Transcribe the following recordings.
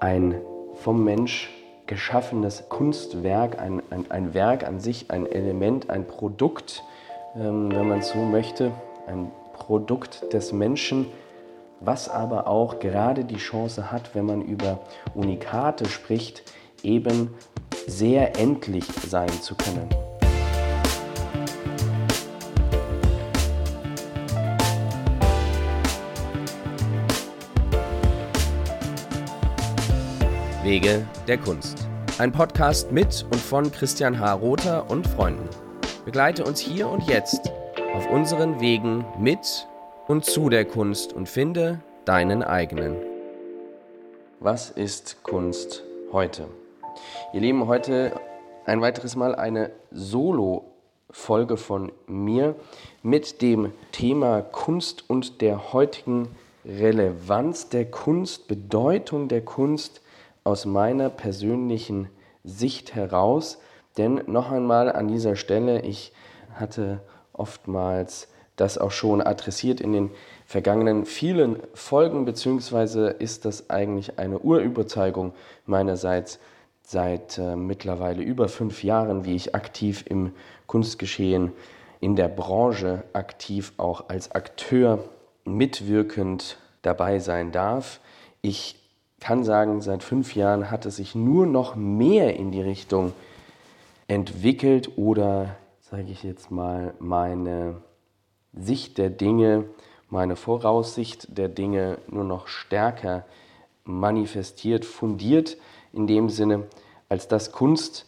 ein vom Mensch geschaffenes Kunstwerk, ein, ein, ein Werk an sich, ein Element, ein Produkt, ähm, wenn man so möchte, ein Produkt des Menschen, was aber auch gerade die Chance hat, wenn man über Unikate spricht, eben sehr endlich sein zu können. Wege der Kunst. Ein Podcast mit und von Christian H. Rother und Freunden. Begleite uns hier und jetzt auf unseren Wegen mit und zu der Kunst und finde deinen eigenen. Was ist Kunst heute? Ihr Lieben, heute ein weiteres Mal eine Solo-Folge von mir mit dem Thema Kunst und der heutigen Relevanz der Kunst, Bedeutung der Kunst aus meiner persönlichen Sicht heraus. Denn noch einmal an dieser Stelle, ich hatte oftmals das auch schon adressiert in den vergangenen vielen Folgen, beziehungsweise ist das eigentlich eine Urüberzeugung meinerseits seit äh, mittlerweile über fünf Jahren, wie ich aktiv im Kunstgeschehen in der Branche aktiv auch als Akteur mitwirkend dabei sein darf. Ich kann sagen, seit fünf Jahren hat es sich nur noch mehr in die Richtung entwickelt oder, sage ich jetzt mal, meine Sicht der Dinge, meine Voraussicht der Dinge nur noch stärker manifestiert, fundiert in dem Sinne, als dass Kunst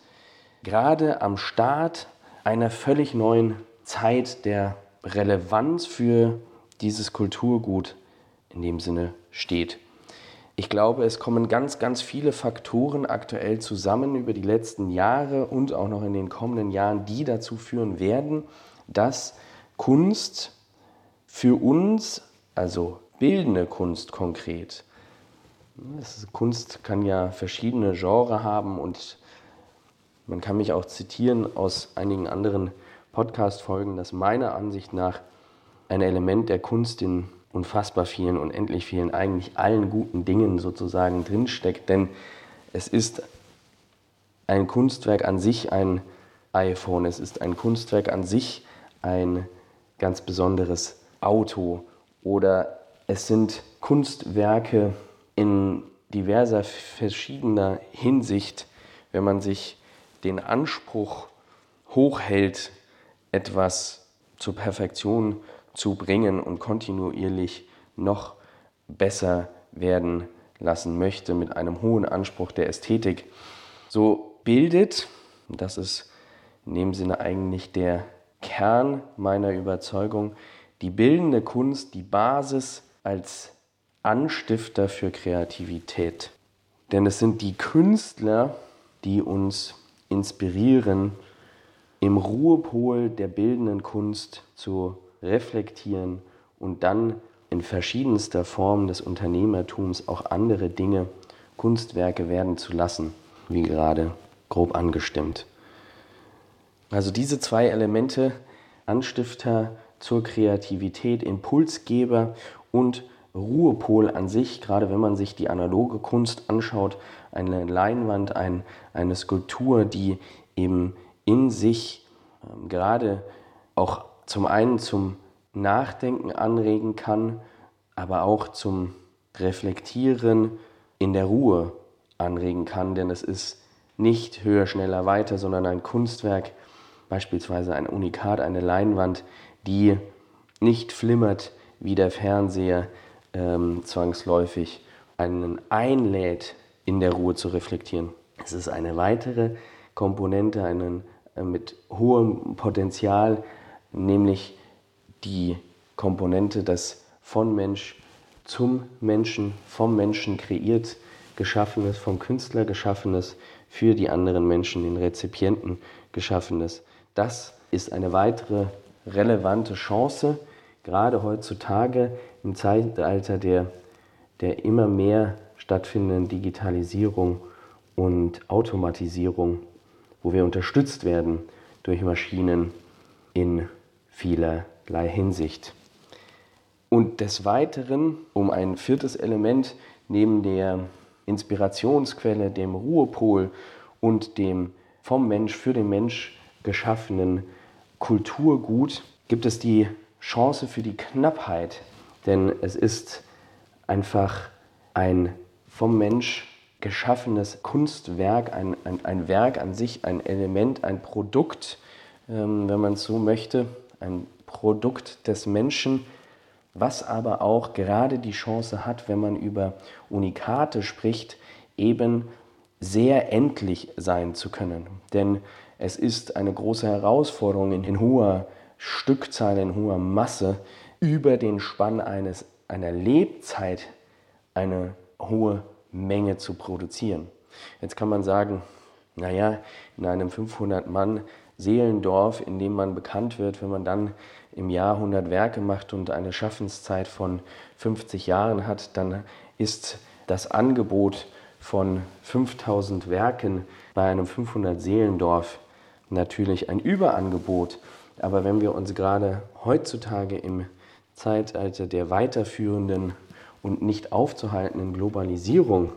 gerade am Start einer völlig neuen Zeit der Relevanz für dieses Kulturgut in dem Sinne steht. Ich glaube, es kommen ganz, ganz viele Faktoren aktuell zusammen über die letzten Jahre und auch noch in den kommenden Jahren, die dazu führen werden, dass Kunst für uns, also bildende Kunst konkret, Kunst kann ja verschiedene Genres haben und man kann mich auch zitieren aus einigen anderen Podcast-Folgen, dass meiner Ansicht nach ein Element der Kunst in unfassbar vielen, unendlich vielen, eigentlich allen guten Dingen sozusagen drinsteckt. Denn es ist ein Kunstwerk an sich ein iPhone, es ist ein Kunstwerk an sich ein ganz besonderes Auto oder es sind Kunstwerke in diverser verschiedener Hinsicht, wenn man sich den Anspruch hochhält, etwas zur Perfektion zu bringen und kontinuierlich noch besser werden lassen möchte mit einem hohen Anspruch der Ästhetik. So bildet, das ist in dem Sinne eigentlich der Kern meiner Überzeugung, die bildende Kunst die Basis als Anstifter für Kreativität. Denn es sind die Künstler, die uns inspirieren, im Ruhepol der bildenden Kunst zu reflektieren und dann in verschiedenster Form des Unternehmertums auch andere Dinge, Kunstwerke werden zu lassen, wie gerade grob angestimmt. Also diese zwei Elemente, Anstifter zur Kreativität, Impulsgeber und Ruhepol an sich, gerade wenn man sich die analoge Kunst anschaut, eine Leinwand, ein, eine Skulptur, die eben in sich ähm, gerade auch zum einen zum Nachdenken anregen kann, aber auch zum Reflektieren in der Ruhe anregen kann, denn es ist nicht höher, schneller, weiter, sondern ein Kunstwerk, beispielsweise ein Unikat, eine Leinwand, die nicht flimmert wie der Fernseher ähm, zwangsläufig, einen einlädt, in der Ruhe zu reflektieren. Es ist eine weitere Komponente, einen, äh, mit hohem Potenzial, nämlich die Komponente, dass von Mensch zum Menschen, vom Menschen kreiert, geschaffenes, vom Künstler geschaffenes, für die anderen Menschen, den Rezipienten geschaffenes. Das ist eine weitere relevante Chance, gerade heutzutage im Zeitalter der, der immer mehr stattfindenden Digitalisierung und Automatisierung, wo wir unterstützt werden durch Maschinen in vielerlei Hinsicht. Und des Weiteren, um ein viertes Element neben der Inspirationsquelle, dem Ruhepol und dem vom Mensch für den Mensch geschaffenen Kulturgut gibt es die Chance für die Knappheit, denn es ist einfach ein vom Mensch geschaffenes Kunstwerk, ein, ein, ein Werk an sich, ein Element, ein Produkt, ähm, wenn man es so möchte, ein Produkt des Menschen, was aber auch gerade die Chance hat, wenn man über Unikate spricht, eben sehr endlich sein zu können. Denn es ist eine große Herausforderung in, hoher Stückzahl, in hoher Masse, über den Spann eines, einer Lebzeit eine hohe Menge zu produzieren. Jetzt kann man sagen, naja, in einem 500 Mann Seelendorf, in dem man bekannt wird, wenn man dann im Jahr 100 Werke macht und eine Schaffenszeit von 50 Jahren hat, dann ist das Angebot von 5000 Werken bei einem 500 Seelendorf natürlich ein Überangebot. Aber wenn wir uns gerade heutzutage im Zeitalter der weiterführenden und nicht aufzuhaltenden Globalisierung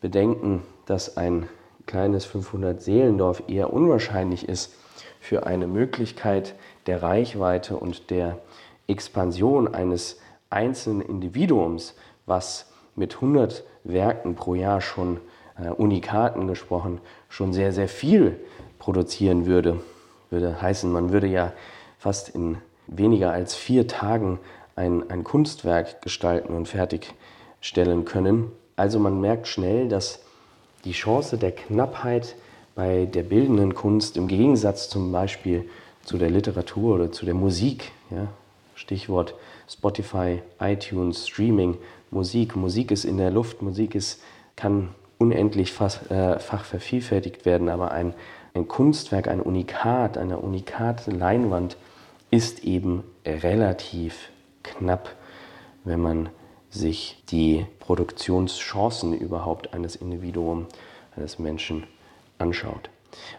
bedenken, dass ein kleines 500 Seelendorf eher unwahrscheinlich ist für eine Möglichkeit der Reichweite und der Expansion eines einzelnen Individuums, was mit 100 Werken pro Jahr schon äh, Unikaten gesprochen, schon sehr, sehr viel produzieren würde. Würde heißen, man würde ja fast in weniger als vier Tagen ein, ein Kunstwerk gestalten und fertigstellen können. Also man merkt schnell, dass die Chance der Knappheit bei der bildenden Kunst im Gegensatz zum Beispiel zu der Literatur oder zu der Musik, ja, Stichwort Spotify, iTunes, Streaming, Musik. Musik ist in der Luft, Musik ist, kann unendlich fach, äh, fach vervielfältigt werden, aber ein, ein Kunstwerk, ein Unikat, eine unikate Leinwand ist eben relativ knapp, wenn man sich die Produktionschancen überhaupt eines Individuums, eines Menschen anschaut.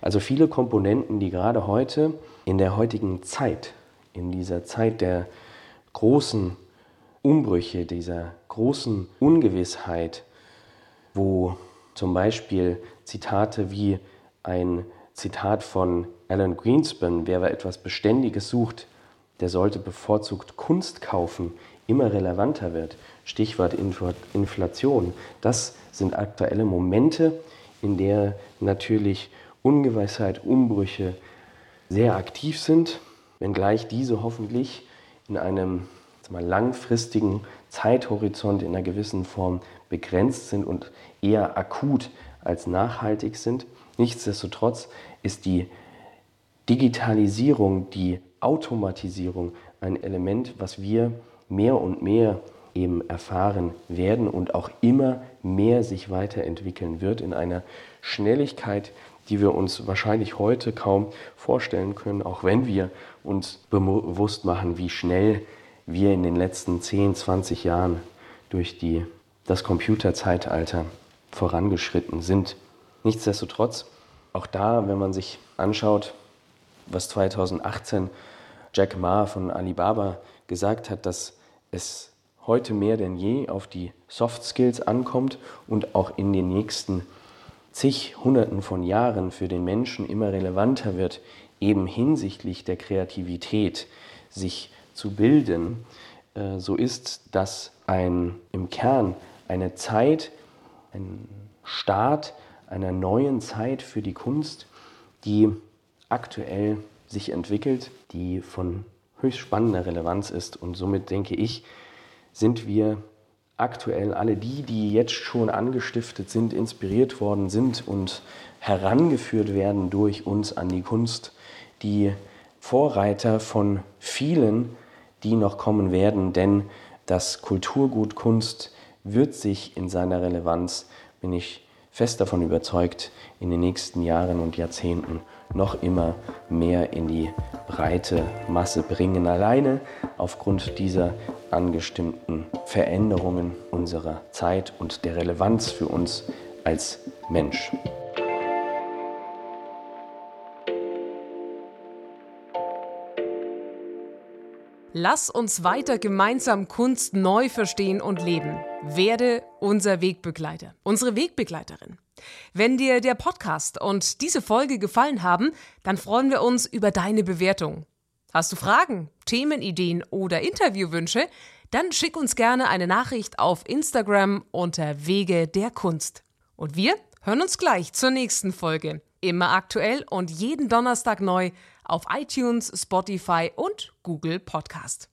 Also viele Komponenten, die gerade heute in der heutigen Zeit, in dieser Zeit der großen Umbrüche, dieser großen Ungewissheit, wo zum Beispiel Zitate wie ein Zitat von Alan Greenspan, wer etwas Beständiges sucht, der sollte bevorzugt Kunst kaufen, immer relevanter wird. Stichwort Inflation. Das sind aktuelle Momente, in der natürlich Ungewissheit, Umbrüche sehr aktiv sind, wenngleich diese hoffentlich in einem mal, langfristigen Zeithorizont in einer gewissen Form begrenzt sind und eher akut als nachhaltig sind. Nichtsdestotrotz ist die Digitalisierung, die Automatisierung ein Element, was wir mehr und mehr eben erfahren werden und auch immer mehr sich weiterentwickeln wird in einer Schnelligkeit, die wir uns wahrscheinlich heute kaum vorstellen können, auch wenn wir uns bewusst machen, wie schnell wir in den letzten 10, 20 Jahren durch die, das Computerzeitalter vorangeschritten sind. Nichtsdestotrotz, auch da, wenn man sich anschaut, was 2018 Jack Ma von Alibaba gesagt hat, dass es heute mehr denn je auf die Soft Skills ankommt und auch in den nächsten zig Hunderten von Jahren für den Menschen immer relevanter wird, eben hinsichtlich der Kreativität sich zu bilden, äh, so ist das ein, im Kern eine Zeit, ein Start einer neuen Zeit für die Kunst, die aktuell sich entwickelt, die von höchst spannender Relevanz ist. Und somit denke ich, sind wir aktuell alle die, die jetzt schon angestiftet sind, inspiriert worden sind und herangeführt werden durch uns an die Kunst, die Vorreiter von vielen, die noch kommen werden, denn das Kulturgut Kunst wird sich in seiner Relevanz, bin ich fest davon überzeugt, in den nächsten Jahren und Jahrzehnten noch immer mehr in die breite Masse bringen. Alleine aufgrund dieser angestimmten Veränderungen unserer Zeit und der Relevanz für uns als Mensch. Lass uns weiter gemeinsam Kunst neu verstehen und leben. Werde unser Wegbegleiter, unsere Wegbegleiterin. Wenn dir der Podcast und diese Folge gefallen haben, dann freuen wir uns über deine Bewertung. Hast du Fragen, Themenideen oder Interviewwünsche? Dann schick uns gerne eine Nachricht auf Instagram unter Wege der Kunst. Und wir hören uns gleich zur nächsten Folge. Immer aktuell und jeden Donnerstag neu auf iTunes, Spotify und Google Podcast.